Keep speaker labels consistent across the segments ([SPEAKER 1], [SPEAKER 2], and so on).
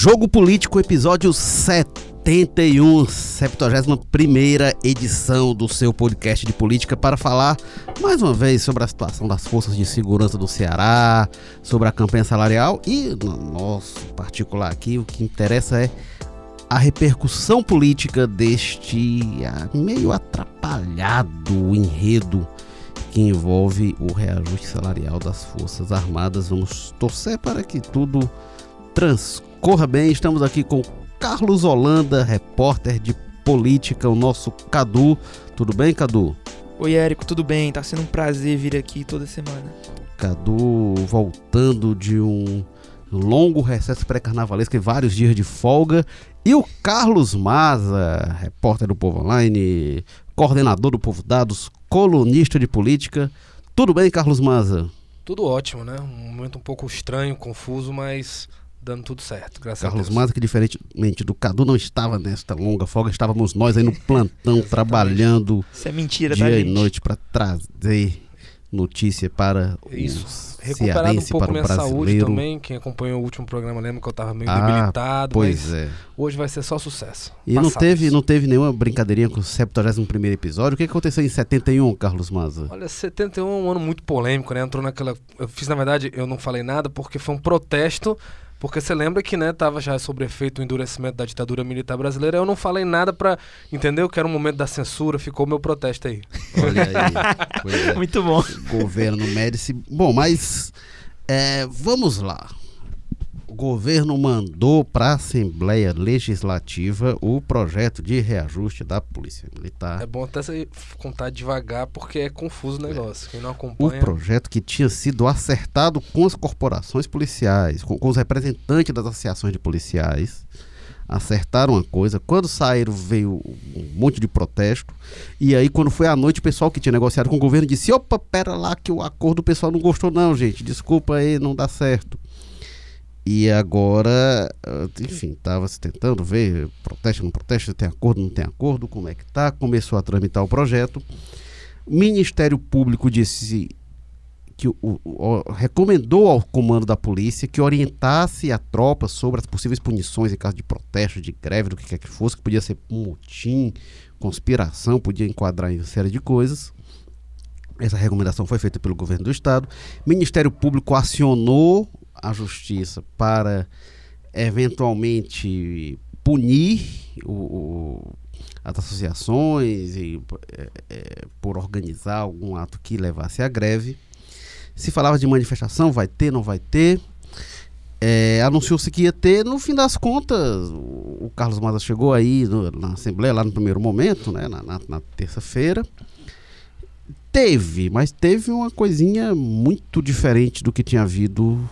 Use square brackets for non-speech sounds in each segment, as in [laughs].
[SPEAKER 1] Jogo Político, episódio 71, 71 edição do seu podcast de política para falar mais uma vez sobre a situação das forças de segurança do Ceará, sobre a campanha salarial e, no nosso particular aqui, o que interessa é a repercussão política deste ah, meio atrapalhado enredo que envolve o reajuste salarial das Forças Armadas. Vamos torcer para que tudo transcorra bem. Estamos aqui com Carlos Holanda, repórter de política, o nosso Cadu. Tudo bem, Cadu?
[SPEAKER 2] Oi, Érico, tudo bem? Tá sendo um prazer vir aqui toda semana.
[SPEAKER 1] Cadu voltando de um longo recesso pré-carnavalesco e vários dias de folga. E o Carlos Maza, repórter do Povo Online, coordenador do Povo Dados, colunista de política. Tudo bem, Carlos Maza?
[SPEAKER 3] Tudo ótimo, né? Um momento um pouco estranho, confuso, mas dando tudo certo, graças
[SPEAKER 1] Carlos
[SPEAKER 3] a Deus.
[SPEAKER 1] Maza, que diferentemente do Cadu, não estava nesta longa folga, estávamos nós aí no plantão, trabalhando
[SPEAKER 2] Isso é mentira,
[SPEAKER 1] dia
[SPEAKER 2] tá,
[SPEAKER 1] e
[SPEAKER 2] gente?
[SPEAKER 1] noite para trazer notícia para
[SPEAKER 3] Isso.
[SPEAKER 1] os
[SPEAKER 3] Recuperado um pouco minha saúde também. Quem acompanhou o último programa lembra que eu tava meio
[SPEAKER 1] Ah,
[SPEAKER 3] debilitado,
[SPEAKER 1] Pois
[SPEAKER 3] mas
[SPEAKER 1] é.
[SPEAKER 3] hoje vai ser só sucesso.
[SPEAKER 1] E não teve, não teve nenhuma brincadeirinha com o 71 episódio. O que aconteceu em 71, Carlos Maza?
[SPEAKER 3] Olha, 71 é um ano muito polêmico, né? Entrou naquela. Eu fiz, na verdade, eu não falei nada porque foi um protesto. Porque você lembra que, né, tava já sobre efeito o endurecimento da ditadura militar brasileira. Eu não falei nada pra. Entendeu? Que era um momento da censura, ficou o meu protesto aí.
[SPEAKER 1] Olha aí. [laughs] É.
[SPEAKER 2] Muito bom.
[SPEAKER 1] Governo Médici. Bom, mas é, vamos lá. O governo mandou para a Assembleia Legislativa o projeto de reajuste da Polícia Militar.
[SPEAKER 3] É bom até você contar devagar porque é confuso o negócio. Quem não
[SPEAKER 1] O
[SPEAKER 3] acompanha.
[SPEAKER 1] projeto que tinha sido acertado com as corporações policiais, com, com os representantes das associações de policiais, acertaram uma coisa. Quando saíram, veio um monte de protesto. E aí, quando foi à noite, o pessoal que tinha negociado com o governo disse: opa, pera lá, que o acordo o pessoal não gostou, não, gente. Desculpa aí, não dá certo. E agora, ah, enfim, estava se tentando ver, protesto, não protesto, tem acordo, não tem acordo, como é que tá. Começou a tramitar o projeto. O Ministério Público disse que o- o- recomendou ao comando da polícia que orientasse a tropa sobre as possíveis punições em caso de protesto, de greve, do que quer que fosse, que podia ser um motim, conspiração, podia enquadrar em uma série de coisas. Essa recomendação foi feita pelo governo do estado. O Ministério Público acionou a justiça para eventualmente punir o- o- as associações e é, é, por organizar algum ato que levasse à greve. Se falava de manifestação, vai ter, não vai ter. É, Anunciou-se que ia ter, no fim das contas, o, o Carlos Maza chegou aí no- na Assembleia, lá no primeiro momento, né, na, na- na terça-feira. Teve, mas teve uma coisinha muito diferente do que tinha havido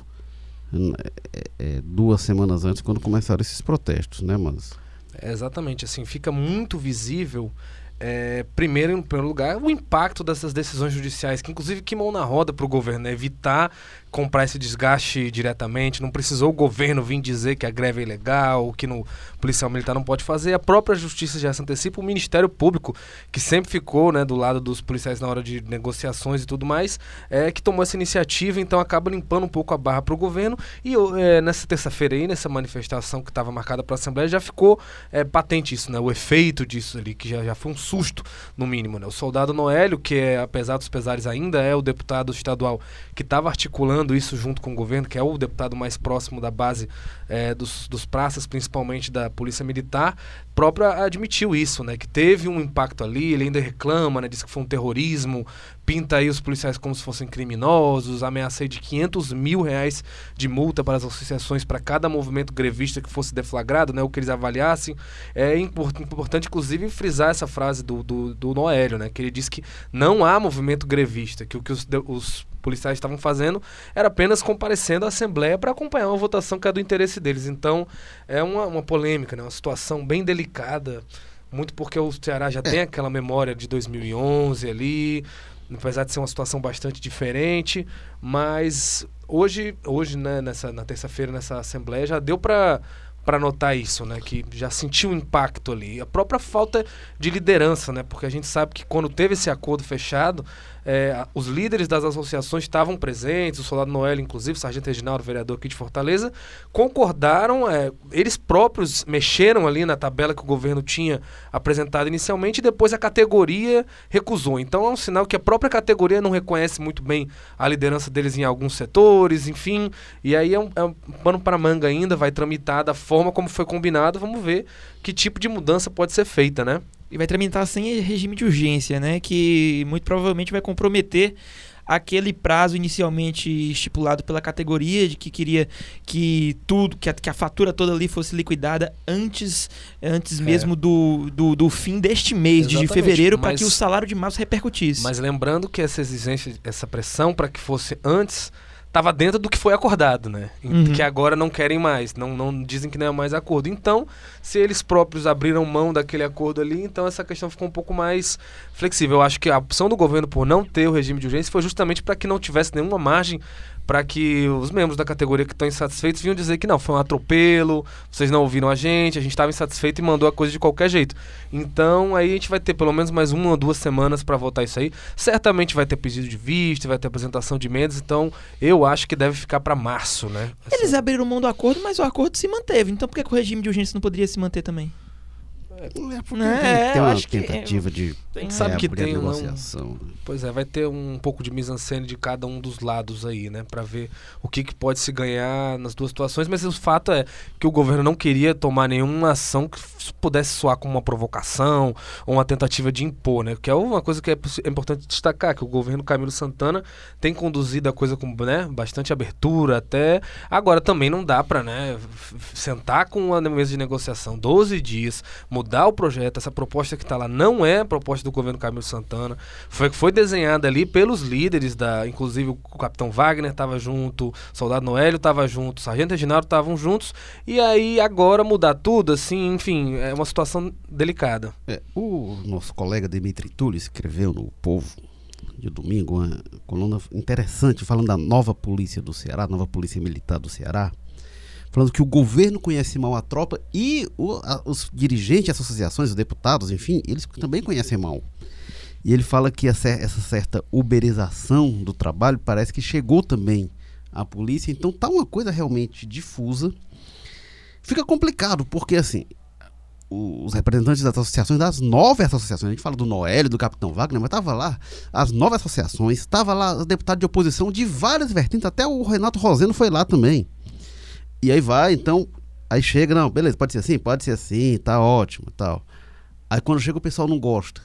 [SPEAKER 1] é, é, duas semanas antes, quando começaram esses protestos, né, mas
[SPEAKER 3] É, exatamente, assim, fica muito visível, é, primeiro, em primeiro lugar, o impacto dessas decisões judiciais, que inclusive queimou na roda para o governo, né? evitar comprar esse desgaste diretamente, não precisou o governo vir dizer que a greve é ilegal, que no policial militar não pode fazer, a própria justiça já se antecipa, o Ministério Público, que sempre ficou né, do lado dos policiais na hora de negociações e tudo mais, é que tomou essa iniciativa, então acaba limpando um pouco a barra para o governo, e é, nessa terça-feira aí, nessa manifestação que estava marcada para a Assembleia, já ficou é, patente isso, né? O efeito disso ali, que já, já foi um susto, no mínimo, né? O soldado Noélio, que é, apesar dos pesares ainda, é o deputado estadual que estava articulando isso junto com o governo, que é o deputado mais próximo da base é, dos, dos praças, principalmente da Polícia Militar, próprio admitiu isso, né? Que teve um impacto ali, ele ainda reclama, né? Diz que foi um terrorismo, pinta aí os policiais como se fossem criminosos, ameacei de 500 mil reais de multa para as associações para cada movimento grevista que fosse deflagrado, né? O que eles avaliassem. É import- importante, inclusive, frisar essa frase do, do, do Noélio, né? Que ele disse que não há movimento grevista, que o que os, os policiais estavam fazendo era apenas comparecendo à Assembleia para acompanhar uma votação que é do interesse deles. Então, é uma, uma polêmica, né? uma situação bem delicada, muito porque o Ceará já tem aquela memória de 2011 ali, apesar de ser uma situação bastante diferente, mas hoje, hoje né, nessa, na terça-feira, nessa Assembleia, já deu para para notar isso, né? Que já sentiu o impacto ali. A própria falta de liderança, né? Porque a gente sabe que quando teve esse acordo fechado, é, os líderes das associações estavam presentes, o Soldado Noel, inclusive, o Sargento Reginaldo, vereador aqui de Fortaleza, concordaram, é, eles próprios mexeram ali na tabela que o governo tinha apresentado inicialmente e depois a categoria recusou. Então é um sinal que a própria categoria não reconhece muito bem a liderança deles em alguns setores, enfim. E aí é um, é um pano para manga ainda, vai tramitar da forma como foi combinado, vamos ver que tipo de mudança pode ser feita, né?
[SPEAKER 2] E vai tramitar sem regime de urgência, né? Que muito provavelmente vai comprometer aquele prazo inicialmente estipulado pela categoria de que queria que tudo, que a, que a fatura toda ali fosse liquidada antes, antes é. mesmo do, do, do, fim deste mês, Exatamente, de fevereiro, para que o salário de março repercutisse.
[SPEAKER 3] Mas lembrando que essa exigência, essa pressão para que fosse antes estava dentro do que foi acordado, né? Uhum. Que agora não querem mais, não, não dizem que não é mais acordo. Então, se eles próprios abriram mão daquele acordo ali, então essa questão ficou um pouco mais flexível. Eu acho que a opção do governo por não ter o regime de urgência foi justamente para que não tivesse nenhuma margem para que os membros da categoria que estão insatisfeitos vinham dizer que não, foi um atropelo, vocês não ouviram a gente, a gente estava insatisfeito e mandou a coisa de qualquer jeito. Então aí a gente vai ter pelo menos mais uma ou duas semanas para votar isso aí. Certamente vai ter pedido de vista, vai ter apresentação de emendas, então eu acho que deve ficar para março, né?
[SPEAKER 2] Eles assim. abriram mão do acordo, mas o acordo se manteve. Então por que, que o regime de urgência não poderia se manter também?
[SPEAKER 1] É, porque é, tem uma tentativa que, de
[SPEAKER 3] tem, sabe que tem negociação. Um, pois é, vai ter um pouco de mise-en-scène de cada um dos lados aí, né, para ver o que, que pode se ganhar nas duas situações, mas o fato é que o governo não queria tomar nenhuma ação que pudesse soar como uma provocação ou uma tentativa de impor, né? Que é uma coisa que é, é importante destacar, que o governo Camilo Santana tem conduzido a coisa com, né, bastante abertura até agora também não dá para, né, sentar com a mesa de negociação 12 dias, mudar mudar o projeto. Essa proposta que está lá não é a proposta do governo Camilo Santana. Foi foi desenhada ali pelos líderes da, inclusive o Capitão Wagner estava junto, o Soldado Noélio estava junto, o Sargento Reginaldo estavam juntos. E aí agora mudar tudo, assim, enfim, é uma situação delicada.
[SPEAKER 1] É, o nosso colega Dimitri Tulli escreveu no Povo de domingo uma coluna interessante falando da nova polícia do Ceará, nova polícia militar do Ceará falando que o governo conhece mal a tropa e o, a, os dirigentes, as associações, os deputados, enfim, eles também conhecem mal. E ele fala que essa, essa certa uberização do trabalho parece que chegou também à polícia, então tá uma coisa realmente difusa. Fica complicado, porque assim, os representantes das associações, das nove associações, a gente fala do Noélio, do Capitão Wagner, mas estava lá as nove associações, estava lá os deputados de oposição de várias vertentes, até o Renato Roseno foi lá também. E aí vai, então, aí chega, não, beleza, pode ser assim? Pode ser assim, tá ótimo tal. Aí quando chega o pessoal não gosta.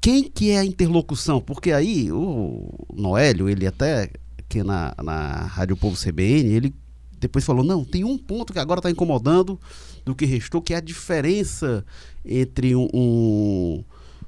[SPEAKER 1] Quem que é a interlocução? Porque aí o Noélio, ele até aqui na, na Rádio Povo CBN, ele depois falou, não, tem um ponto que agora está incomodando do que restou, que é a diferença entre um, um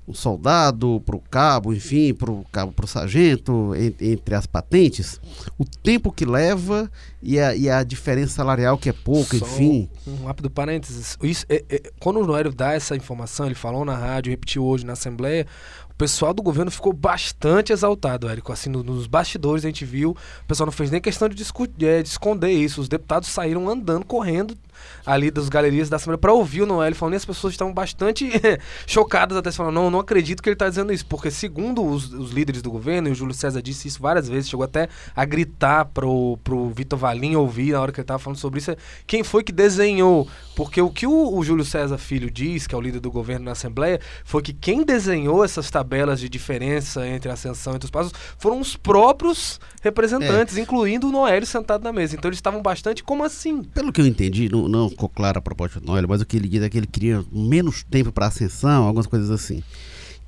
[SPEAKER 1] o soldado, para o cabo, enfim, para o cabo, para o sargento, entre as patentes, o tempo que leva e a, e a diferença salarial que é pouco, Só enfim.
[SPEAKER 3] Um rápido parênteses. Isso, é, é, quando o Noélio dá essa informação, ele falou na rádio, repetiu hoje na Assembleia, o pessoal do governo ficou bastante exaltado, Érico. Assim, no, nos bastidores a gente viu, o pessoal não fez nem questão de, discutir, é, de esconder isso. Os deputados saíram andando, correndo ali das galerias da Assembleia para ouvir o Noel falando, e as pessoas estavam bastante [laughs] chocadas até falando, não, não acredito que ele está dizendo isso, porque segundo os, os, líderes do governo, e o Júlio César disse isso várias vezes, chegou até a gritar pro, pro Vitor Valim ouvir na hora que ele estava falando sobre isso, quem foi que desenhou? Porque o que o, o Júlio César Filho diz, que é o líder do governo na Assembleia, foi que quem desenhou essas tabelas de diferença entre a ascensão e os passos foram os próprios representantes, é. incluindo o Noélio sentado na mesa. Então eles estavam bastante, como assim?
[SPEAKER 1] Pelo que eu entendi, não, não ficou clara a proposta do Noélio, mas o que ele diz é que ele queria menos tempo para ascensão, algumas coisas assim.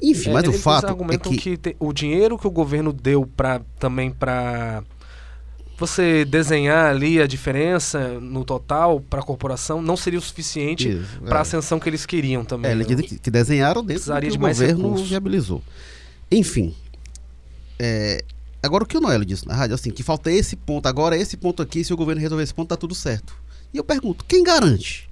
[SPEAKER 1] Enfim, é, mas o fato é que...
[SPEAKER 3] que te, o dinheiro que o governo deu para também para você desenhar ali a diferença no total para a corporação não seria o suficiente para a é. ascensão que eles queriam também.
[SPEAKER 1] É, eles dizem que, que desenharam dentro do que de o governo recursos. viabilizou. Enfim, é, agora o que o Noélio disse na rádio, assim, que falta esse ponto, agora esse ponto aqui, se o governo resolver esse ponto, tá tudo certo. E eu pergunto, quem garante?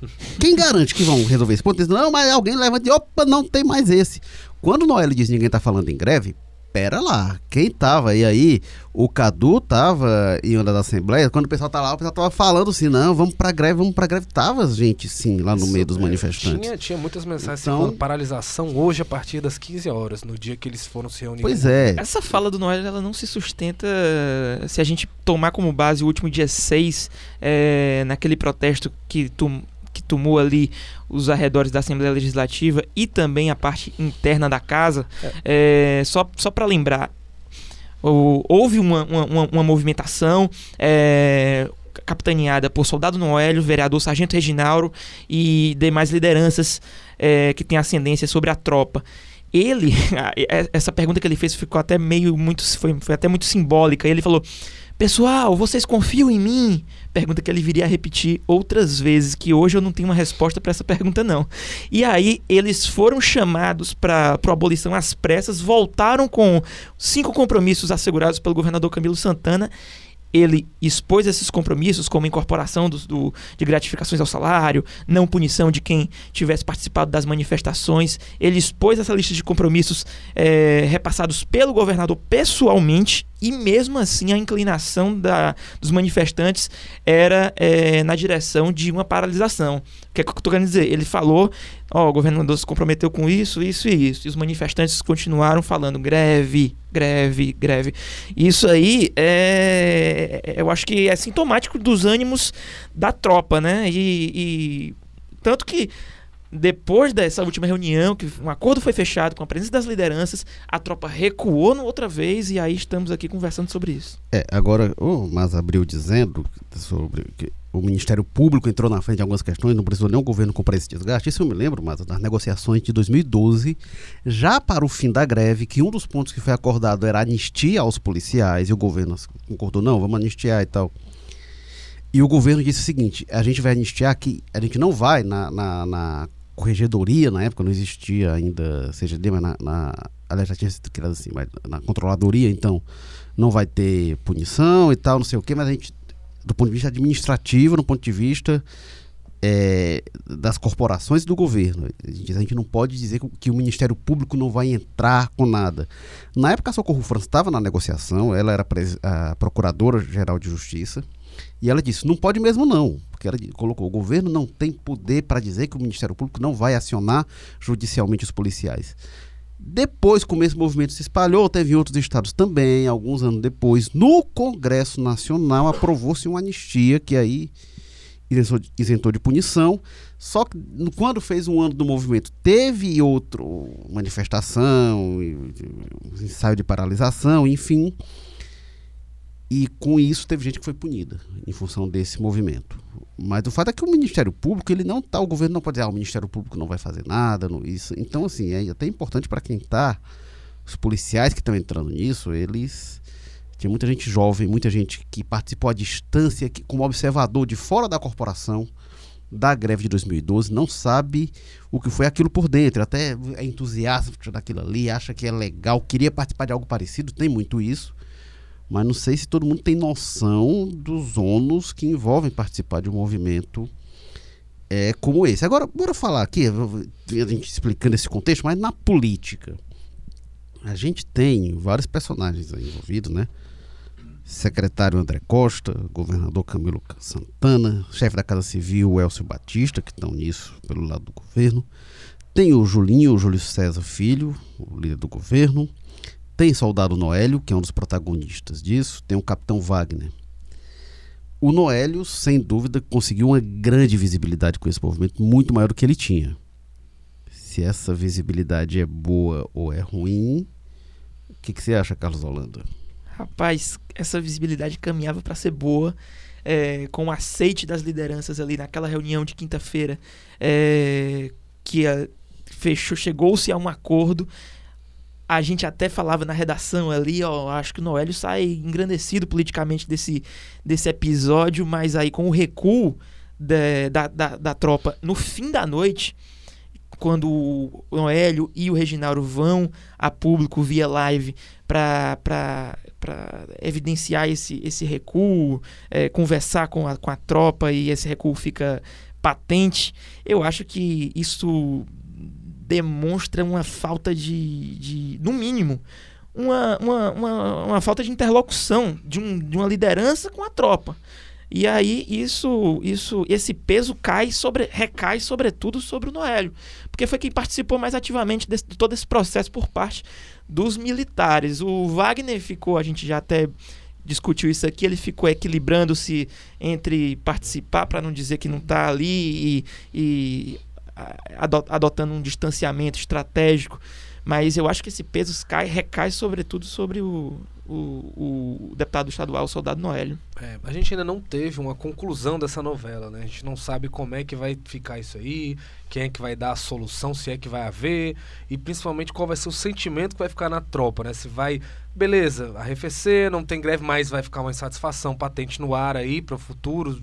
[SPEAKER 1] [laughs] Quem garante que vão resolver esse ponto? Não, mas alguém levanta e opa, não tem mais esse. Quando o Noel diz que ninguém está falando em greve, pera lá, quem tava? E aí, o Cadu tava em uma da Assembleia, quando o pessoal tá lá, o pessoal tava falando assim, não, vamos pra greve, vamos pra greve. Tava gente, sim, lá no
[SPEAKER 3] Isso,
[SPEAKER 1] meio dos
[SPEAKER 3] é,
[SPEAKER 1] manifestantes.
[SPEAKER 3] Tinha, tinha muitas mensagens
[SPEAKER 1] Então-
[SPEAKER 3] falando paralisação hoje a partir das 15 horas, no dia que eles foram se reunir.
[SPEAKER 1] Pois é,
[SPEAKER 2] Essa fala do Noel ela não se sustenta se a gente tomar como base o último dia 6, é, naquele protesto que, tum, que tomou ali os arredores da Assembleia Legislativa e também a parte interna da casa. É, só só para lembrar, houve uma, uma, uma- uma movimentação. é, capitaneada por Soldado Noélio, vereador Sargento Reginauro e demais lideranças é, que têm ascendência sobre a tropa. Ele, [laughs] essa pergunta que ele fez ficou até meio muito, foi, foi até muito simbólica. Ele falou: Pessoal, vocês confiam em mim? Pergunta que ele viria a repetir outras vezes, que hoje eu não tenho uma resposta para essa pergunta, não. E aí, eles foram chamados para abolição às pressas, voltaram com cinco compromissos assegurados pelo governador Camilo Santana. Ele expôs esses compromissos, como incorporação dos- do, de gratificações ao salário, não punição de quem tivesse participado das manifestações. Ele expôs essa lista de compromissos eh, repassados pelo governador pessoalmente, e mesmo assim a inclinação da, dos manifestantes era eh, na direção de uma paralisação. O que é que eu tô querendo dizer? Ele falou, ó, o governador se comprometeu com isso, isso e isso. E os manifestantes continuaram falando greve, greve, greve. Isso aí é, eu acho que é sintomático dos ânimos da tropa, né? E, e tanto que depois dessa última reunião, que um acordo foi fechado com a presença das lideranças, a tropa recuou outra vez e aí estamos aqui conversando sobre isso.
[SPEAKER 1] É, agora, o Mas abriu dizendo sobre que o Ministério Público entrou na frente de algumas questões, não precisou nem o governo comprar esse desgaste. Isso eu me lembro, mas das negociações de 2012, já para o fim da greve, que um dos pontos que foi acordado era anistia aos policiais, e o governo concordou, não, vamos anistiar e tal. E o governo disse o seguinte: a gente vai anistiar que a gente não vai na, na, na corregedoria, na época não existia ainda CGD, mas na, na aliás, já tinha sido criado assim, mas na controladoria, então não vai ter punição e tal, não sei o quê, mas a gente, do ponto de vista administrativo, do ponto de vista é, das corporações e do governo, a gente, a gente não pode dizer que, o- que Ministério Público não vai entrar com nada. Na época, a Socorro França estava na negociação, ela era a Procuradora-Geral de Justiça, e ela disse: não pode mesmo não, porque ela colocou: o governo não tem poder para dizer que o Ministério Público não vai acionar judicialmente os policiais. Depois, como esse movimento se espalhou, teve outros estados também, alguns anos depois, no Congresso Nacional aprovou-se uma anistia que aí isentou de, punição. Só que quando fez um ano do movimento, teve outro manifestação, ensaio de paralisação, enfim. E com isso teve gente que foi punida em função desse movimento. Mas o fato é que o Ministério Público, ele não tá, o governo não pode dizer, ah, o Ministério Público não vai fazer nada, não, isso. Então, assim, é até importante para quem tá, os policiais que estão entrando nisso, eles tinha muita gente jovem, muita gente que participou à distância, que, como observador de fora da corporação da greve de 2012, não sabe o que foi aquilo por dentro, até é entusiasta daquilo ali, acha que é legal, queria participar de algo parecido, tem muito isso, mas não sei se todo mundo tem noção dos ônus que envolvem participar de um movimento é, como esse. Agora, bora falar aqui, a gente explicando esse contexto, mas na política. A gente tem vários personagens aí envolvidos, né? Secretário André Costa, governador Camilo Santana, chefe da Casa Civil Elcio Batista, que estão nisso pelo lado do governo. Tem o Julinho, o Júlio César Filho, o líder do governo. Tem Soldado Noélio, que é um dos protagonistas disso. Tem o Capitão Wagner. O Noélio, sem dúvida, conseguiu uma grande visibilidade com esse movimento, muito maior do que ele tinha. Se essa visibilidade é boa ou é ruim, o que, que você acha, Carlos Holanda?
[SPEAKER 2] Rapaz, essa visibilidade caminhava para ser boa, é, com o aceite das lideranças ali naquela reunião de quinta-feira, é, que fechou, chegou-se a um acordo. A gente até falava na redação ali, ó, acho que o Noélio sai engrandecido politicamente desse, desse episódio, mas aí com o recuo da, da, da, da tropa no fim da noite, quando o Noélio e o Reginaldo vão a público via live para evidenciar esse, esse recuo, é, conversar com a, com a tropa e esse recuo fica patente, eu acho que isso demonstra uma falta de, de no mínimo, uma, uma, uma, uma falta de interlocução de, um, de uma liderança com a tropa. E aí isso, isso, esse peso cai sobre, recai sobretudo sobre o Noélio, porque foi quem participou mais ativamente desse, de todo esse processo por parte dos militares. O Wagner ficou, a gente já até discutiu isso aqui, ele ficou equilibrando-se entre participar para não dizer que não está ali e, e adotando um distanciamento estratégico mas eu acho que esse peso cai, recai sobretudo sobre o, o, o deputado estadual, o soldado Noélio.
[SPEAKER 3] É, a gente ainda não teve uma conclusão dessa novela, né? A gente não sabe como é que vai ficar isso aí, quem é que vai dar a solução, se é que vai haver, e principalmente qual vai ser o sentimento que vai ficar na tropa, né? Se vai, beleza, arrefecer, não tem greve, mas vai ficar uma insatisfação patente no ar aí para o futuro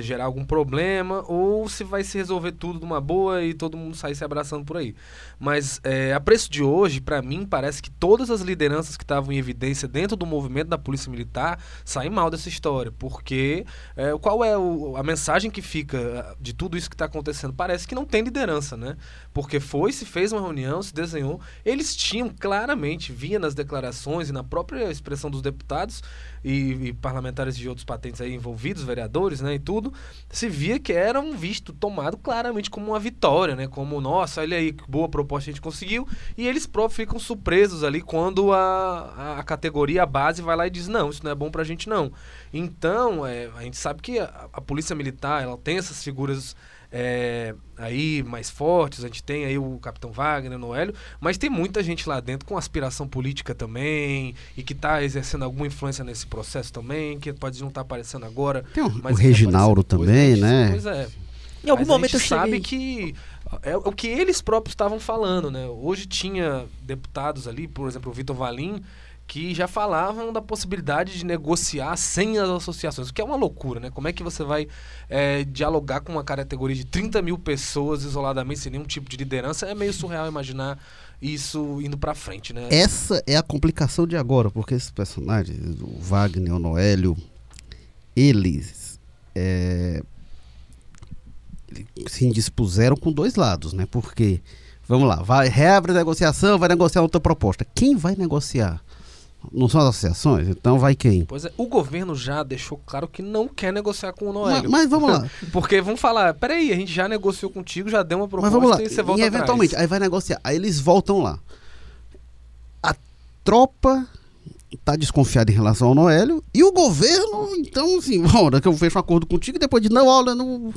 [SPEAKER 3] gerar algum problema, ou se vai se resolver tudo de uma boa e todo mundo sair se abraçando por aí. Mas é, a preço de hoje, para mim, parece que todas as lideranças que estavam em evidência dentro do movimento da Polícia Militar saem mal dessa história, porque é, qual é o, a mensagem que fica é, de tudo isso que está acontecendo? Parece que não tem liderança, né? Porque foi, se fez uma reunião, se desenhou, eles tinham claramente, via nas declarações e na própria expressão dos deputados, e, e, parlamentares de outros patentes aí envolvidos, vereadores, né, e tudo, se via que era um visto tomado claramente como uma vitória, né, como, nossa, olha aí que boa proposta a gente conseguiu, e eles próprios ficam surpresos ali quando a, a categoria, a base vai lá e diz, não, isso não é bom pra gente não. Então, é, a gente sabe que a, a polícia militar, ela tem essas figuras é, aí mais fortes, a gente tem aí o Capitão Wagner, Noélio, mas tem muita gente lá dentro com aspiração política também e que está exercendo alguma influência nesse processo também, que pode não estar tá aparecendo agora.
[SPEAKER 1] Tem o, o Reginaldo também, né?
[SPEAKER 3] Pois é. Em algum mas momento a gente sabe que é o que eles próprios estavam falando, né? Hoje tinha deputados ali, por exemplo, o Vitor Valim, que já falavam da possibilidade de negociar sem as associações, o que é uma loucura, né? Como é que você vai é, dialogar com uma categoria de 30 mil pessoas isoladamente, sem nenhum tipo de liderança? É meio surreal imaginar isso indo para frente, né?
[SPEAKER 1] Essa é a complicação de agora, porque esses personagens, o Wagner, o Noélio, eles é, se indispuseram com dois lados, né? Porque, vamos lá, vai, reabre a negociação, vai negociar outra proposta. Quem vai negociar? Não são as associações? Então vai quem?
[SPEAKER 3] Pois é, o governo já deixou claro que não quer negociar com o Noélio.
[SPEAKER 1] Mas, mas vamos lá. [laughs]
[SPEAKER 3] Porque vão falar, peraí, a gente já negociou contigo, já deu uma proposta
[SPEAKER 1] mas vamos lá.
[SPEAKER 3] e você volta
[SPEAKER 1] e eventualmente, aí vai negociar. Aí eles voltam lá. A tropa tá desconfiada em relação ao Noélio e o governo, então assim, [laughs] olha que eu fecho um acordo contigo e depois de não, olha, não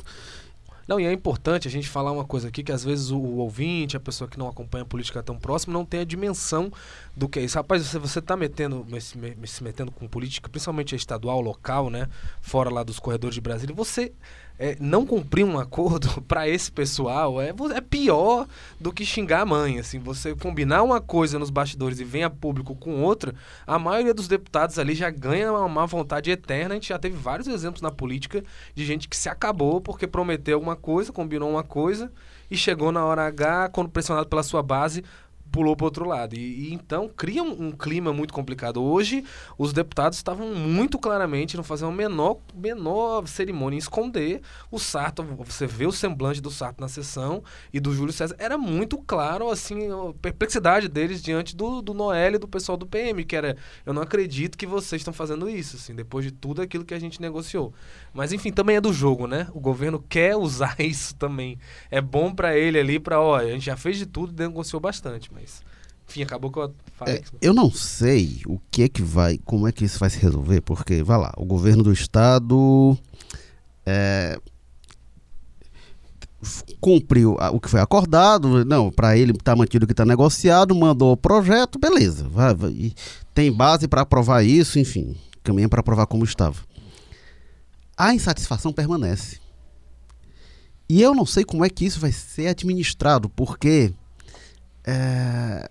[SPEAKER 3] não, e é importante a gente falar uma coisa aqui, que às vezes o, o ouvinte, a pessoa que não acompanha a política tão próximo, não tem a dimensão do que é isso. Rapaz, você, você tá metendo, se, se metendo com política, principalmente estadual, local, né? Fora lá dos corredores de Brasília, você é, não cumprir um acordo [laughs] para esse pessoal é, é pior do que xingar a mãe. Assim, você combinar uma coisa nos bastidores e vem a público com outra, a maioria dos deputados ali já ganha uma má vontade eterna. A gente já teve vários exemplos na política de gente que se acabou porque prometeu alguma coisa, combinou uma coisa e chegou na hora H, quando pressionado pela sua base, pulou para outro lado. E, e, então cria um, um, clima muito complicado. Hoje, os deputados estavam muito claramente não fazendo a menor, menor cerimônia em esconder o Sarto. Você vê o semblante do Sarto na sessão e do Júlio César. Era muito claro, assim, a perplexidade deles diante do, do Noel e do pessoal do PM, que era, eu não acredito que vocês estão fazendo isso, assim, depois de tudo aquilo que a gente negociou. Mas, enfim, também é do jogo, né? O governo quer usar [laughs] isso também. É bom para ele ali, para, ó, a gente já fez de tudo e negociou bastante, mas enfim, acabou que eu falei.
[SPEAKER 1] É, eu não sei o que é que vai, como é que isso vai se resolver, porque, vai lá, o governo do estado é, cumpriu o que foi acordado, não, para ele está mantido o que está negociado, mandou o projeto, beleza, vai, vai tem base para aprovar isso, enfim, caminha para aprovar como estava. A insatisfação permanece. E eu não sei como é que isso vai ser administrado, porque é,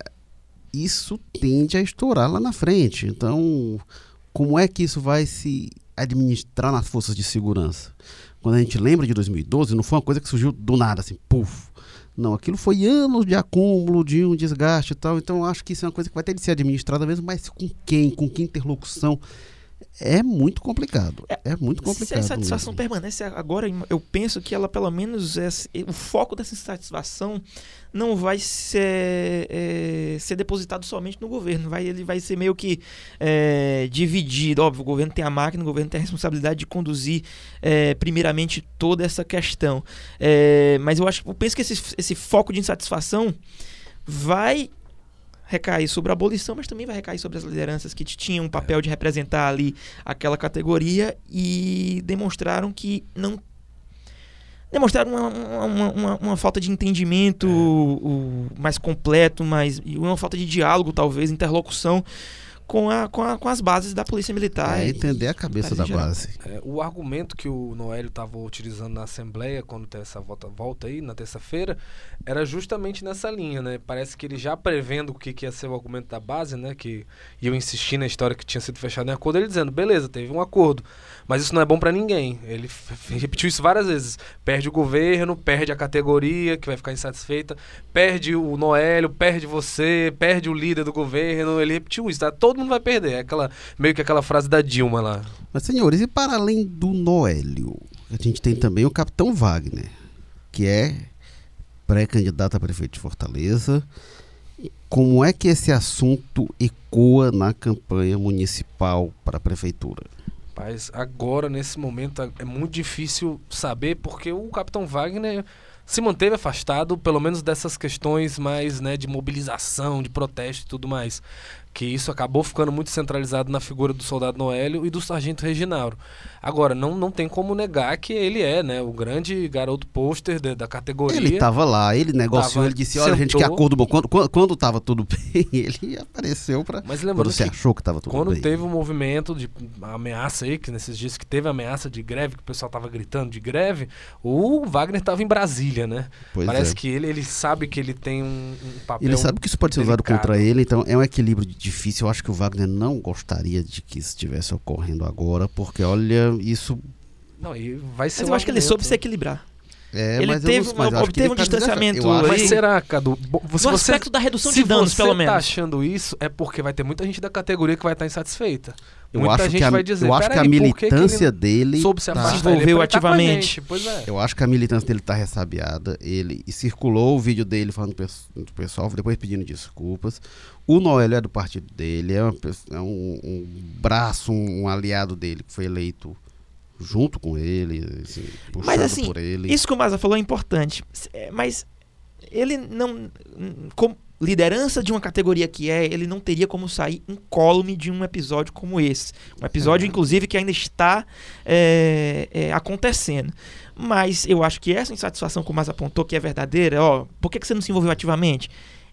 [SPEAKER 1] isso tende a estourar lá na frente. Então, como é que isso vai se administrar nas forças de segurança? Quando a gente lembra de 2012, não foi uma coisa que surgiu do nada, assim, puf. Não, aquilo foi anos de acúmulo, de um desgaste e tal. Então, acho que isso é uma coisa que vai ter de ser administrada mesmo, mas com quem? Com que interlocução? É muito complicado. É, é muito complicado.
[SPEAKER 2] Se a insatisfação
[SPEAKER 1] mesmo.
[SPEAKER 2] permanece agora, eu penso que ela, pelo menos, é, o foco dessa insatisfação não vai ser, é, ser depositado somente no governo. Vai, ele vai ser meio que é, dividido. Óbvio, o governo tem a máquina, o governo tem a responsabilidade de conduzir, é, primeiramente, toda essa questão. É, mas eu, acho, eu penso que esse, esse foco de insatisfação vai recair sobre a abolição, mas também vai recair sobre as lideranças que tinham um papel de representar ali aquela categoria e demonstraram que não demonstraram uma, uma, uma, uma falta de entendimento é. o, mais completo, mais uma falta de diálogo, talvez, interlocução com, a, com, a, com as bases da polícia militar.
[SPEAKER 1] É entender a cabeça da base.
[SPEAKER 3] É, o argumento que o Noélio estava utilizando na Assembleia, quando tem essa volta, volta aí, na terça-feira, era justamente nessa linha, né? Parece que ele já prevendo o que, que ia ser o argumento da base, né? Que iam insistir na história que tinha sido fechado em acordo, ele dizendo, beleza, teve um acordo, mas isso não é bom para ninguém. Ele repetiu isso várias vezes. Perde o governo, perde a categoria, que vai ficar insatisfeita, perde o Noélio, perde você, perde o líder do governo. Ele repetiu isso, tá? Todo todo mundo vai perder. É aquela, meio que aquela frase da Dilma lá.
[SPEAKER 1] Mas, senhores, e para além do Noélio, a gente tem também o Capitão Wagner, que é pré-candidato a prefeito de Fortaleza. Como é que esse assunto ecoa na campanha municipal para a prefeitura?
[SPEAKER 3] Mas agora, nesse momento, é muito difícil saber, porque o Capitão Wagner se manteve afastado, pelo menos dessas questões mais né, de mobilização, de protesto e tudo mais que isso acabou ficando muito centralizado na figura do soldado Noélio e do sargento Reginauro. Agora, não, não tem como negar que ele é, né, o grande garoto pôster da categoria.
[SPEAKER 1] Ele estava lá, ele negociou, ele disse, olha, sentou, gente, que acordo bom. Quando, quando, quando tava tudo [laughs] bem, ele apareceu para
[SPEAKER 3] Mas lembrando
[SPEAKER 1] você
[SPEAKER 3] que
[SPEAKER 1] achou que estava tudo
[SPEAKER 3] quando
[SPEAKER 1] bem.
[SPEAKER 3] Quando teve o um movimento de ameaça aí, que nesses dias que teve ameaça de greve, que o pessoal tava gritando de greve, o Wagner estava em Brasília, né?
[SPEAKER 1] Pois
[SPEAKER 3] Parece
[SPEAKER 1] é.
[SPEAKER 3] que ele, ele sabe que ele tem um, um papel
[SPEAKER 1] Ele sabe que isso pode ser usado
[SPEAKER 3] delicado.
[SPEAKER 1] contra ele, então é um equilíbrio de difícil. Eu acho que o Wagner não gostaria de que isso estivesse ocorrendo agora, porque olha, isso.
[SPEAKER 3] Não, e vai ser
[SPEAKER 2] Mas eu acho que ele soube
[SPEAKER 3] argumento.
[SPEAKER 2] se equilibrar.
[SPEAKER 1] É,
[SPEAKER 2] Ele teve
[SPEAKER 1] não- mas ele
[SPEAKER 2] um
[SPEAKER 1] tá
[SPEAKER 2] distanciamento
[SPEAKER 1] acho-
[SPEAKER 2] aí.
[SPEAKER 3] Mas será, Cadu? Se
[SPEAKER 2] no
[SPEAKER 3] você,
[SPEAKER 2] aspecto da redução
[SPEAKER 3] se
[SPEAKER 2] de danos,
[SPEAKER 3] você
[SPEAKER 2] pelo
[SPEAKER 3] tá
[SPEAKER 2] menos.
[SPEAKER 3] achando isso, é porque vai ter muita gente da categoria que vai estar insatisfeita.
[SPEAKER 1] Eu
[SPEAKER 3] muita
[SPEAKER 1] acho
[SPEAKER 3] gente
[SPEAKER 1] que a,
[SPEAKER 3] vai dizer,
[SPEAKER 1] eu acho que a
[SPEAKER 3] "Peraí, por que que
[SPEAKER 1] militância
[SPEAKER 3] ele
[SPEAKER 1] dele.
[SPEAKER 3] soube se
[SPEAKER 1] tá-
[SPEAKER 3] com a
[SPEAKER 2] ativamente.
[SPEAKER 3] é.
[SPEAKER 1] Eu acho que a militância dele tá ressabiada. Ele e circulou o vídeo dele falando do pessoal, depois pedindo desculpas. O Noélio é do partido dele, é, uma é um, um braço, um, um aliado dele que foi eleito junto com ele, assim,
[SPEAKER 2] Mas assim,
[SPEAKER 1] por ele.
[SPEAKER 2] Isso que o Maza falou é importante. É, Mas ele não. Como liderança de uma categoria que é, ele não teria como sair incólume de um episódio como esse. Um episódio,
[SPEAKER 1] É.
[SPEAKER 2] inclusive, que ainda está é, é, acontecendo. Mas eu acho que essa insatisfação que o Maza apontou, que é verdadeira, ó, por que, que você não se envolveu ativamente?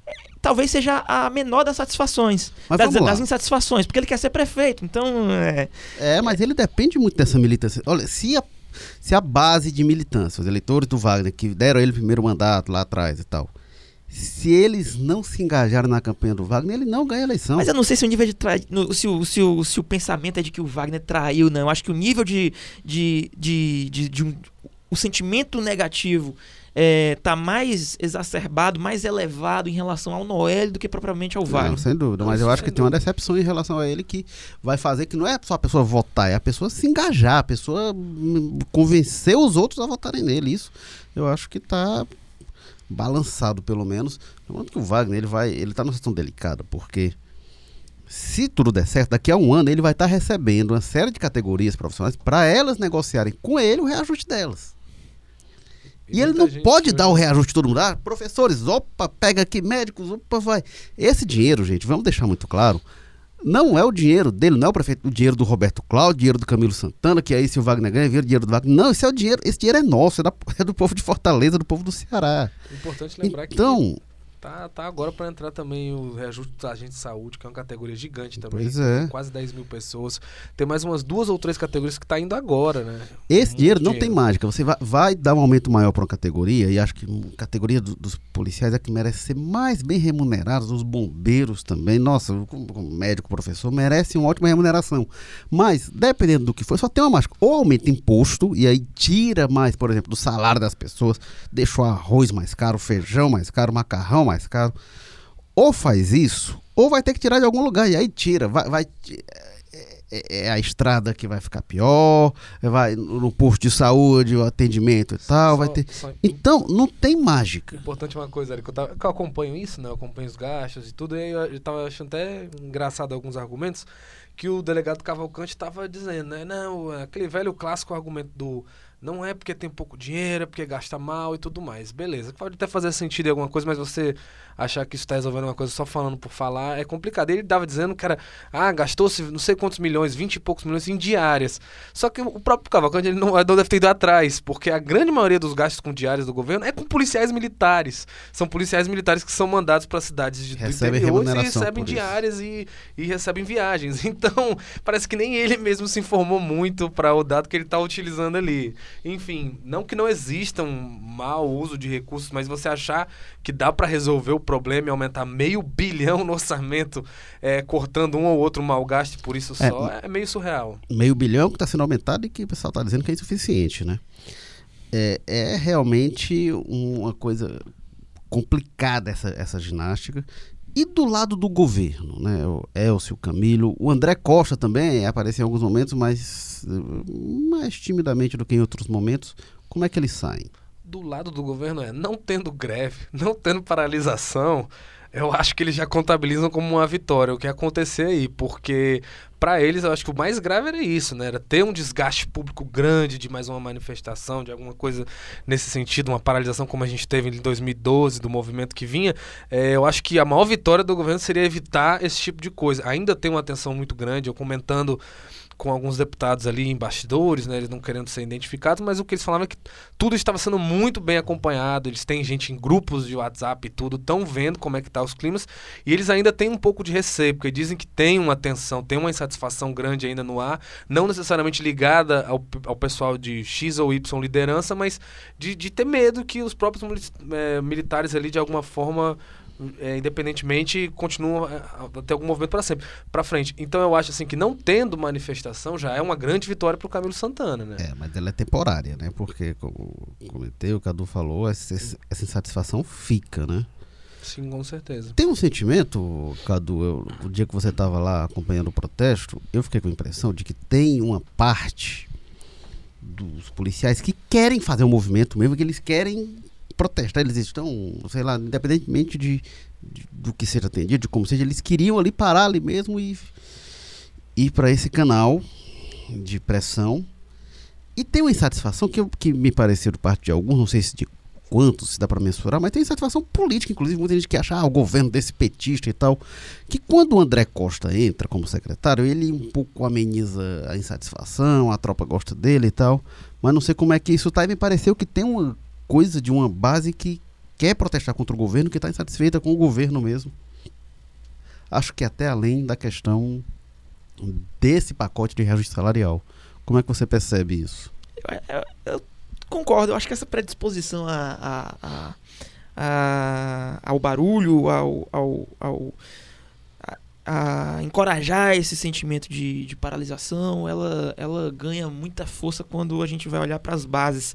[SPEAKER 2] É, talvez seja a menor das satisfações.
[SPEAKER 1] Mas
[SPEAKER 2] das, das insatisfações, porque ele quer ser prefeito. Então, é,
[SPEAKER 1] É, mas ele depende muito dessa militância. Olha, se a, se a base de militância, os eleitores do Wagner, que deram ele o primeiro mandato lá atrás e tal, se eles não se engajarem na campanha do Wagner, ele não ganha a eleição.
[SPEAKER 2] Mas eu não sei se o nível de tra... no- se, o, se, o, se o pensamento é de que o Wagner traiu, não. Eu acho que o nível de. de, de, de, de um, o sentimento negativo é, tá mais exacerbado, mais elevado em relação ao Noel do que propriamente ao
[SPEAKER 1] Não,
[SPEAKER 2] Wagner.
[SPEAKER 1] sem dúvida, mas
[SPEAKER 3] Não,
[SPEAKER 1] eu acho que tem uma decepção em relação a ele que vai fazer que não é só a pessoa votar, é a pessoa se engajar, a pessoa convencer os outros a votarem nele. Isso eu acho que está balançado, pelo menos. Lembrando que o Wagner ele vai, ele está numa situação delicada, porque se tudo der certo, daqui a um ano ele vai estar recebendo uma série de categorias profissionais para elas negociarem com ele o reajuste delas. E, ele
[SPEAKER 3] muita
[SPEAKER 1] não pode dar o reajuste de todo mundo. Ah, professores, opa, pega aqui, médicos, opa, vai. Esse dinheiro, gente, vamos deixar muito claro, não é o dinheiro dele, não é o prefeito, o dinheiro do Roberto Cláudio, o dinheiro do Camilo Santana, que aí se o Wagner ganha, vira o dinheiro do Wagner. Não, esse é o dinheiro, esse dinheiro é nosso, é, da- é do povo de Fortaleza, do povo do Ceará.
[SPEAKER 3] Importante lembrar que
[SPEAKER 1] Então,
[SPEAKER 3] tá, tá agora para entrar também o reajuste dos agentes de saúde, que é uma categoria gigante também.
[SPEAKER 1] Pois é.
[SPEAKER 3] Quase 10 mil pessoas. Tem mais umas duas ou três categorias que tá indo agora, né?
[SPEAKER 1] esse
[SPEAKER 3] Muito
[SPEAKER 1] dinheiro não
[SPEAKER 3] dinheiro.
[SPEAKER 1] tem mágica. Você vai, vai dar um aumento maior para uma categoria, e acho que a categoria do- dos policiais é que merece ser mais bem remunerados, os bombeiros também. Nossa, o o médico, o professor, merece uma ótima remuneração. Mas, dependendo do que for, só tem uma mágica. Ou aumenta imposto, e aí tira mais, por exemplo, do salário das pessoas, deixa o arroz mais caro, o feijão mais caro, o macarrão mais caro. Ou faz isso, ou vai ter que tirar de algum lugar, e aí tira. Vai, vai- é, é, é a estrada que vai ficar pior, vai no posto de saúde, o atendimento e tal, vai
[SPEAKER 3] Só-
[SPEAKER 1] ter.
[SPEAKER 3] só-
[SPEAKER 1] Então, não tem mágica.
[SPEAKER 3] Importante uma coisa, Eric, eu, tava- que eu acompanho isso, né? Eu acompanho os gastos e tudo, e aí eu, eu tava achando até engraçado alguns argumentos que o delegado Cavalcante tava dizendo, né? Não, aquele velho clássico argumento do não é porque tem pouco dinheiro, é porque gasta mal e tudo mais. Beleza, pode até fazer sentido em alguma coisa, mas você achar que isso tá resolvendo uma coisa só falando por falar é complicado. Ele tava dizendo que era, ah, gastou-se não sei quantos milhões, 20 e poucos milhões em diárias. Só que o próprio Cavalcante ele não, não deve ter ido atrás, porque a grande maioria dos gastos com diárias do governo é com policiais militares. São policiais militares que são mandados para cidades de, do
[SPEAKER 1] Recebem
[SPEAKER 3] interior e recebem diárias e, e recebem viagens. [laughs] Então, parece que nem ele mesmo se informou muito para o dado que ele está utilizando ali. Enfim, não que não exista um mau uso de recursos, mas você achar que dá para resolver o problema e aumentar meio [laughs] bilhão no orçamento, é, cortando um ou outro mau gasto por isso
[SPEAKER 1] É,
[SPEAKER 3] só, é, meio surreal.
[SPEAKER 1] Meio bilhão que está sendo aumentado e que o pessoal está dizendo que é insuficiente, né? É, é realmente uma coisa complicada essa, essa ginástica. E do lado do governo, né? O Elcio, Camilo, o André Costa também apareceu em alguns momentos, mas eh, mais timidamente do que em outros momentos. Como é que eles saem?
[SPEAKER 3] do lado do governo é não tendo greve, não tendo paralisação, eu acho que eles já contabilizam como uma vitória o que acontecer aí, porque para eles eu acho que o mais grave era isso, né? Era ter um desgaste público grande de mais uma manifestação, de alguma coisa nesse sentido, uma paralisação como a gente teve em 2012 do movimento que vinha. É, eu acho que a maior vitória do governo seria evitar esse tipo de coisa. Ainda tem uma atenção muito grande, eu comentando com alguns deputados ali em bastidores, né, eles não querendo ser identificados, mas o que eles falavam é que tudo estava sendo muito bem acompanhado, eles têm gente em grupos de WhatsApp e tudo, estão vendo como é que tá os climas, e eles ainda têm um pouco de receio, porque dizem que tem uma tensão, tem uma insatisfação grande ainda no ar, não necessariamente ligada ao, ao pessoal de X ou Y liderança, mas de, de ter medo que os próprios eh, militares ali de alguma forma é, independentemente, continuam é, a ter algum movimento para sempre, para frente. Então eu acho assim que não tendo manifestação já é uma grande vitória para o Camilo Santana, né?
[SPEAKER 1] É, mas ela é temporária, né? Porque, como comentei, o Cadu falou, essa, essa insatisfação fica, né?
[SPEAKER 3] Sim, com certeza.
[SPEAKER 1] Tem um sentimento, Cadu, eu, o dia que você estava lá acompanhando o protesto, eu fiquei com a impressão de que tem uma parte dos policiais que querem fazer um movimento mesmo, que eles querem protestar. Eles estão, sei lá, independentemente de, de- do que seja atendido, de como seja, eles queriam ali parar ali mesmo e ir para esse canal de pressão. E tem uma insatisfação que, que me pareceu de parte de alguns, não sei se de quantos se dá para mensurar, mas tem insatisfação política, inclusive muita gente que acha ah, o governo desse petista e tal, que quando o André Costa entra como secretário, ele um pouco ameniza a insatisfação, a tropa gosta dele e tal, mas não sei como é que isso tá, e me pareceu que tem uma coisa de uma base que quer protestar contra o governo, que está insatisfeita com o governo mesmo. Acho que até além da questão desse pacote de reajuste salarial. Como é que você percebe isso?
[SPEAKER 2] Eu, eu- eu concordo, eu acho que essa predisposição a, a- a- ao barulho, ao, ao, ao- a, a encorajar esse sentimento de, de paralisação, ela, ela ganha muita força quando a gente vai olhar para as bases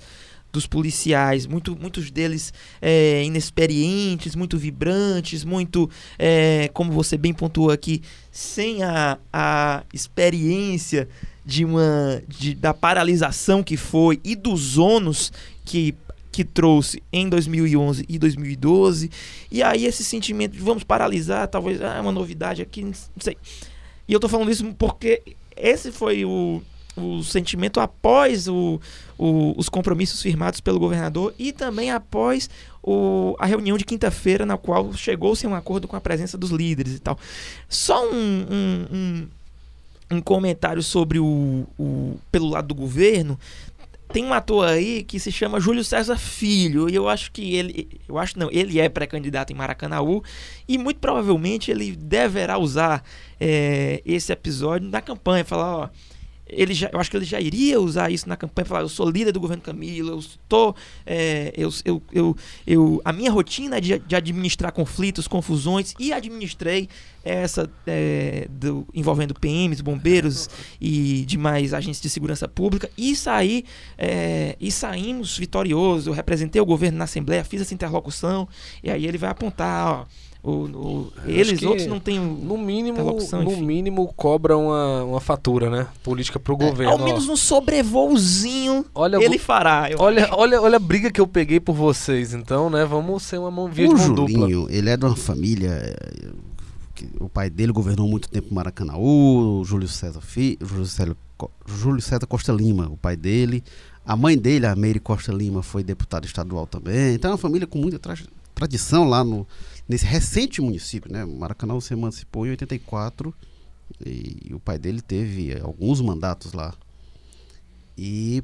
[SPEAKER 2] dos policiais, muito, muitos deles é, inexperientes, muito vibrantes, muito, é, como você bem pontuou aqui, sem a, a experiência de uma de, da paralisação que foi e dos ônus que que trouxe em 2011 e 2012 e aí esse sentimento de vamos paralisar talvez ah, é uma novidade aqui não sei. E eu tô falando isso porque esse foi o, o sentimento após o, o- os compromissos firmados pelo governador e também após o, a reunião de quinta-feira na qual chegou-se a um acordo com a presença dos líderes e tal só um, um- um um comentário sobre o, o pelo lado do governo. Tem um ator aí que se chama Júlio César Filho, e eu acho que ele, eu acho não, ele é pré-candidato em Maracanaú e muito provavelmente ele deverá usar é, esse episódio na campanha, falar, ó, ele já, eu acho que ele já iria usar isso na campanha, falar, eu sou líder do governo Camilo, eu estou, é, eu, eu, eu, eu, a minha rotina é de, de administrar conflitos, confusões e administrei essa é, do, envolvendo PMs, bombeiros [laughs] e demais agentes de segurança pública e saí é, e saímos vitoriosos. Eu representei o governo na Assembleia, fiz essa interlocução e aí ele vai apontar, ó, O, o- eles, outros, não tem.
[SPEAKER 3] No mínimo,
[SPEAKER 2] Interlocução,
[SPEAKER 3] no
[SPEAKER 2] enfim.
[SPEAKER 3] mínimo cobra uma, uma fatura, né? Política pro governo.
[SPEAKER 2] É, Ao
[SPEAKER 3] ó.
[SPEAKER 2] menos um sobrevoozinho
[SPEAKER 3] olha,
[SPEAKER 2] ele fará.
[SPEAKER 3] olha,
[SPEAKER 2] acho.
[SPEAKER 3] olha, olha a briga que eu peguei por vocês, então, né? Vamos ser uma mão via
[SPEAKER 1] o
[SPEAKER 3] de mão dupla.
[SPEAKER 1] Julinho, ele é de uma família. eh, que o pai dele governou muito tempo em Maracanãú, o Júlio César, Fi, Júlio César, Júlio César Costa Lima, o pai dele. A mãe dele, a Meire Costa Lima, foi deputada estadual também. Então é uma família com muita tra- tradição lá no, nesse recente município, né? Maracanã se emancipou em 84 e o pai dele teve alguns mandatos lá. E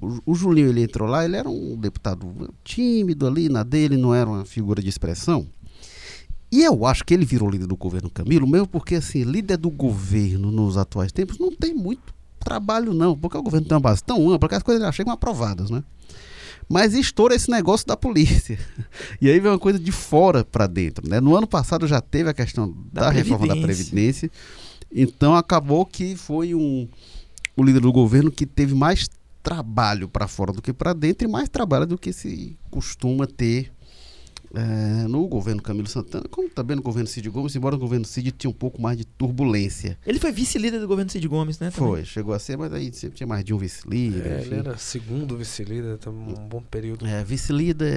[SPEAKER 1] o, o Julinho, ele entrou lá, ele era um deputado tímido ali, na dele, não era uma figura de expressão. E eu acho que ele virou líder do governo Camilo, mesmo porque, assim, líder do governo nos atuais tempos não tem muito trabalho, não, porque o governo tem uma base tão ampla que as coisas já chegam aprovadas, né? Mas estoura esse negócio da polícia. [laughs] E aí vem uma coisa de fora para dentro, né? No ano passado já teve a questão da,
[SPEAKER 2] Da
[SPEAKER 1] reforma da
[SPEAKER 2] Previdência.
[SPEAKER 1] Previdência. Então acabou que foi um o líder do governo que teve mais trabalho para fora do que para dentro e mais trabalho do que se costuma ter eh, no governo Camilo Santana, como também no governo Cid Gomes, embora o governo Cid tinha um pouco mais de turbulência.
[SPEAKER 2] Ele foi vice-líder do governo Cid Gomes, né? também.
[SPEAKER 1] Foi, chegou a ser, mas aí sempre tinha mais de um vice-líder.
[SPEAKER 3] É, ele era segundo vice-líder, tá um bom período.
[SPEAKER 1] É, vice-líder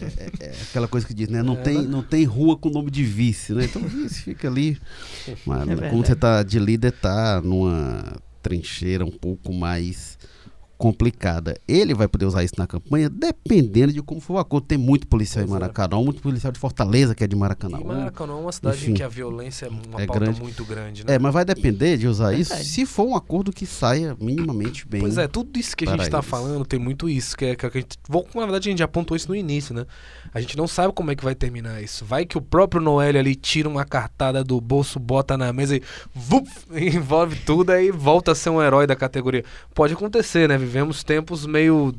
[SPEAKER 1] é, é- é aquela coisa que diz, né? Não,
[SPEAKER 3] É,
[SPEAKER 1] tem,
[SPEAKER 3] né?
[SPEAKER 1] não tem rua com nome de vice, né? Então o vice fica ali. [laughs] Mas
[SPEAKER 2] É
[SPEAKER 1] você tá de líder, tá numa trincheira um pouco mais complicada. Ele vai poder usar isso na campanha, dependendo de como for o acordo. Tem muito policial
[SPEAKER 3] Pois
[SPEAKER 1] em
[SPEAKER 3] é.
[SPEAKER 1] Maracanã, muito policial de Fortaleza, que é de Maracanã.
[SPEAKER 3] E Maracanã é uma cidade
[SPEAKER 1] Enfim.
[SPEAKER 3] em que a violência é uma
[SPEAKER 1] É
[SPEAKER 3] pauta
[SPEAKER 1] grande.
[SPEAKER 3] muito grande, né?
[SPEAKER 1] É, mas vai depender de usar isso
[SPEAKER 2] Verdade.
[SPEAKER 1] se for um acordo que saia minimamente bem.
[SPEAKER 3] Pois é, tudo isso que a gente tá
[SPEAKER 1] eles.
[SPEAKER 3] falando tem muito isso, que é que a gente, vou- na verdade a gente já apontou isso no início, né? A gente não sabe como é que vai terminar isso. Vai que o próprio Noel ali tira uma cartada do bolso, bota na mesa e vup, [laughs] envolve tudo aí volta a ser um herói da categoria. Pode acontecer, né? Vivemos tempos meio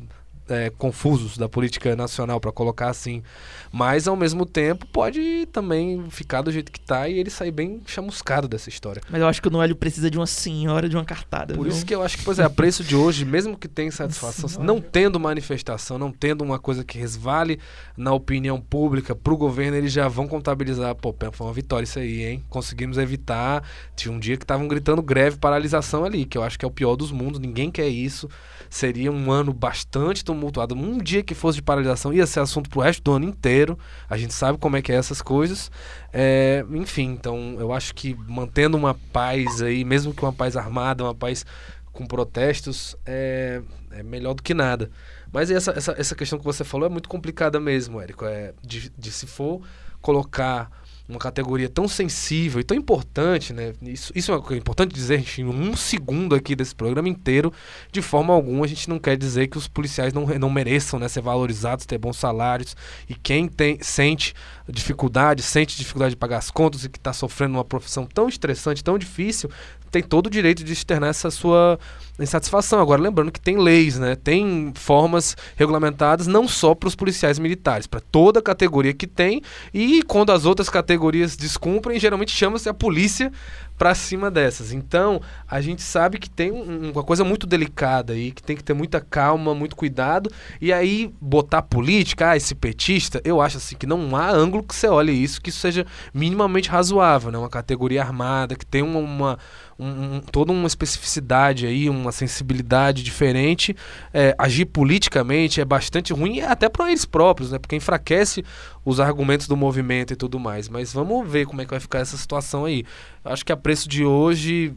[SPEAKER 3] é, confusos da política nacional, pra colocar assim. Mas ao mesmo tempo pode também ficar do jeito que tá e ele sair bem chamuscado dessa história.
[SPEAKER 2] Mas eu acho que o Noélio precisa de uma senhora de uma cartada.
[SPEAKER 3] Por
[SPEAKER 2] viu?
[SPEAKER 3] isso que eu acho que, pois é, a preço de hoje, mesmo que tenha satisfação,
[SPEAKER 2] Senhora.
[SPEAKER 3] não tendo manifestação, não tendo uma coisa que resvale na opinião pública pro governo, eles já vão contabilizar, pô, foi uma vitória isso aí, hein? Conseguimos evitar. Tinha um dia que estavam gritando greve, paralisação ali, que eu acho que é o pior dos mundos, ninguém quer isso. Seria um ano bastante tumultuado. Um dia que fosse de paralisação ia ser assunto pro resto do ano inteiro. A gente sabe como é que é essas coisas. É, enfim, então eu acho que mantendo uma paz aí, mesmo que uma paz armada, uma paz com protestos, é, é melhor do que nada. Mas essa, essa, essa questão que você falou é muito complicada mesmo, Érico. É de, de se for colocar uma categoria tão sensível e tão importante, né? Isso, isso é importante dizer, gente, em um segundo aqui desse programa inteiro, de forma alguma a gente não quer dizer que os policiais não, não mereçam né, ser valorizados, ter bons salários. E quem tem, sente dificuldade, sente dificuldade de pagar as contas e que está sofrendo uma profissão tão estressante, tão difícil, tem todo o direito de externar essa sua insatisfação. Agora, lembrando que tem leis, né? Tem formas regulamentadas não só para os policiais militares, para toda a categoria que tem, e quando as outras categorias descumprem, geralmente chama-se a polícia para cima dessas. Então, a gente sabe que tem um- uma coisa muito delicada aí, que tem que ter muita calma, muito cuidado, e aí botar política, ah, esse petista, eu acho assim que não há ângulo que você olhe isso que isso seja minimamente razoável, né? Uma categoria armada que tem uma, uma um- um- toda uma especificidade aí, uma sensibilidade diferente. É, agir politicamente é bastante ruim, até para eles próprios, né? Porque enfraquece os argumentos do movimento e tudo mais. Mas vamos ver como é que vai ficar essa situação aí. Eu acho que a preço de hoje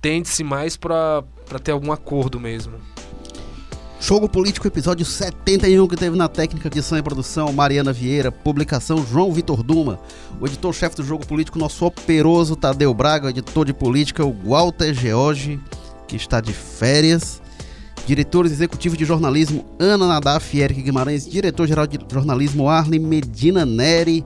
[SPEAKER 3] tende-se mais para ter algum acordo mesmo.
[SPEAKER 1] Jogo Político, episódio 71, que teve na técnica de edição e produção Mariana Vieira, publicação João Vitor Duma, o editor-chefe do Jogo Político, nosso operoso Tadeu Braga, editor de política, o Walter George, que está de férias, diretores executivos de jornalismo Ana Nadaf e Eric Guimarães, diretor-geral de jornalismo Arlen Medina Neri,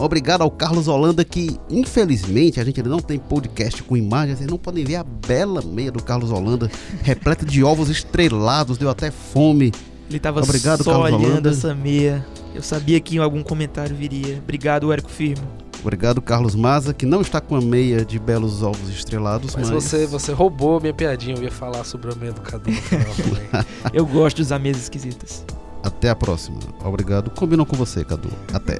[SPEAKER 1] Obrigado ao Carlos Holanda, que infelizmente a gente ainda não tem podcast com imagens, vocês não podem ver a bela meia do Carlos Holanda, repleta de ovos estrelados, deu até fome.
[SPEAKER 2] Ele tava
[SPEAKER 1] Obrigado,
[SPEAKER 2] só
[SPEAKER 1] Carlos
[SPEAKER 2] olhando
[SPEAKER 1] Holanda.
[SPEAKER 2] essa meia. Eu sabia que em algum comentário viria. Obrigado, Érico Firmo.
[SPEAKER 1] Obrigado, Carlos Maza, que não está com a meia de belos ovos estrelados,
[SPEAKER 3] Mas,
[SPEAKER 1] mas,
[SPEAKER 3] você, você roubou a minha piadinha, eu ia falar sobre a meia do Cadu.
[SPEAKER 2] Eu gosto de usar meias esquisitas.
[SPEAKER 1] até a próxima. Obrigado. Combinou com você, Cadu. Até.